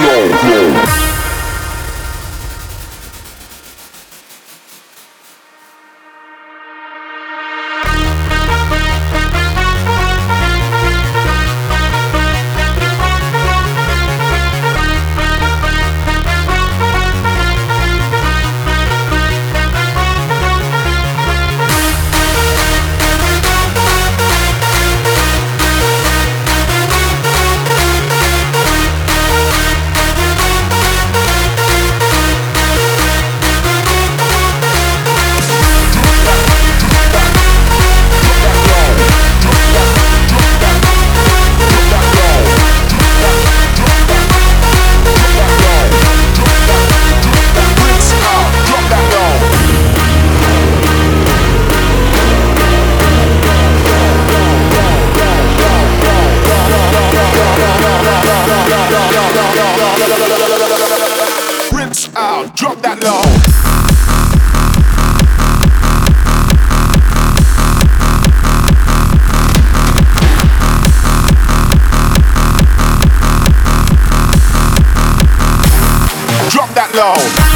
No. drop that low.